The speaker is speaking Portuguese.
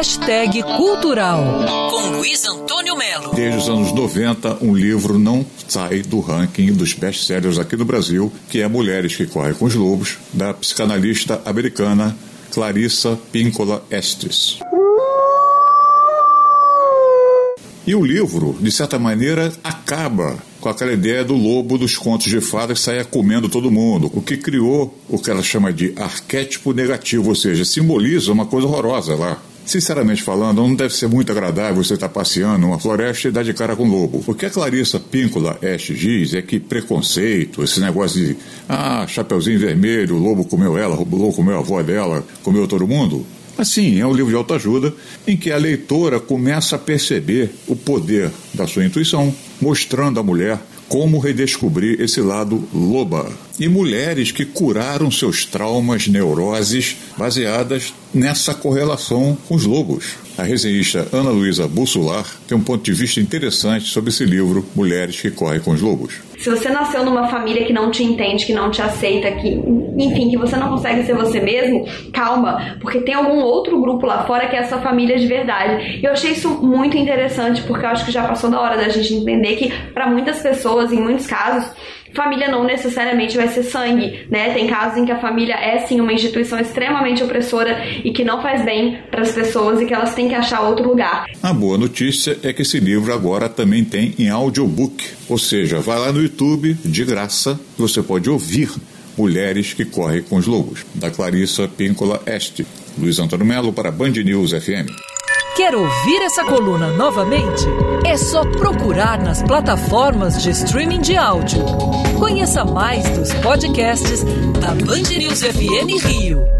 Hashtag Cultural, com Luiz Antônio Melo. Desde os anos 90, um livro não sai do ranking dos best-sellers aqui no Brasil, que é Mulheres que Correm com os Lobos, da psicanalista americana Clarissa Píncola Estes. E o livro, de certa maneira, acaba com aquela ideia do lobo dos contos de fadas que saia comendo todo mundo, o que criou o que ela chama de arquétipo negativo, ou seja, simboliza uma coisa horrorosa lá. Sinceramente falando, não deve ser muito agradável você estar passeando numa floresta e dar de cara com um lobo. O que a Clarissa Píncola Ash diz é que preconceito, esse negócio de ah, chapeuzinho vermelho, o lobo comeu ela, o lobo comeu a avó dela, comeu todo mundo, Assim, é um livro de autoajuda em que a leitora começa a perceber o poder da sua intuição, mostrando à mulher como redescobrir esse lado loba. E mulheres que curaram seus traumas, neuroses, baseadas nessa correlação com os lobos. A resenhista Ana Luísa Bussular tem um ponto de vista interessante sobre esse livro Mulheres que Correm com os Lobos. Se você nasceu numa família que não te entende, que não te aceita, que, enfim, que você não consegue ser você mesmo, calma, porque tem algum outro grupo lá fora que é a sua família de verdade. E eu achei isso muito interessante, porque eu acho que já passou da hora da gente entender que, para muitas pessoas, em muitos casos, família não necessariamente vai ser sangue, né? Tem casos em que a família é sim uma instituição extremamente opressora e que não faz bem para as pessoas e que elas têm que achar outro lugar. A boa notícia é que esse livro agora também tem em audiobook, ou seja, vai lá no YouTube de graça, você pode ouvir Mulheres que Correm com os Lobos, da Clarissa Píncola Este. Luiz Antônio Melo para Band News FM. Quer ouvir essa coluna novamente? É só procurar nas plataformas de streaming de áudio. Conheça mais dos podcasts da Band News FM Rio.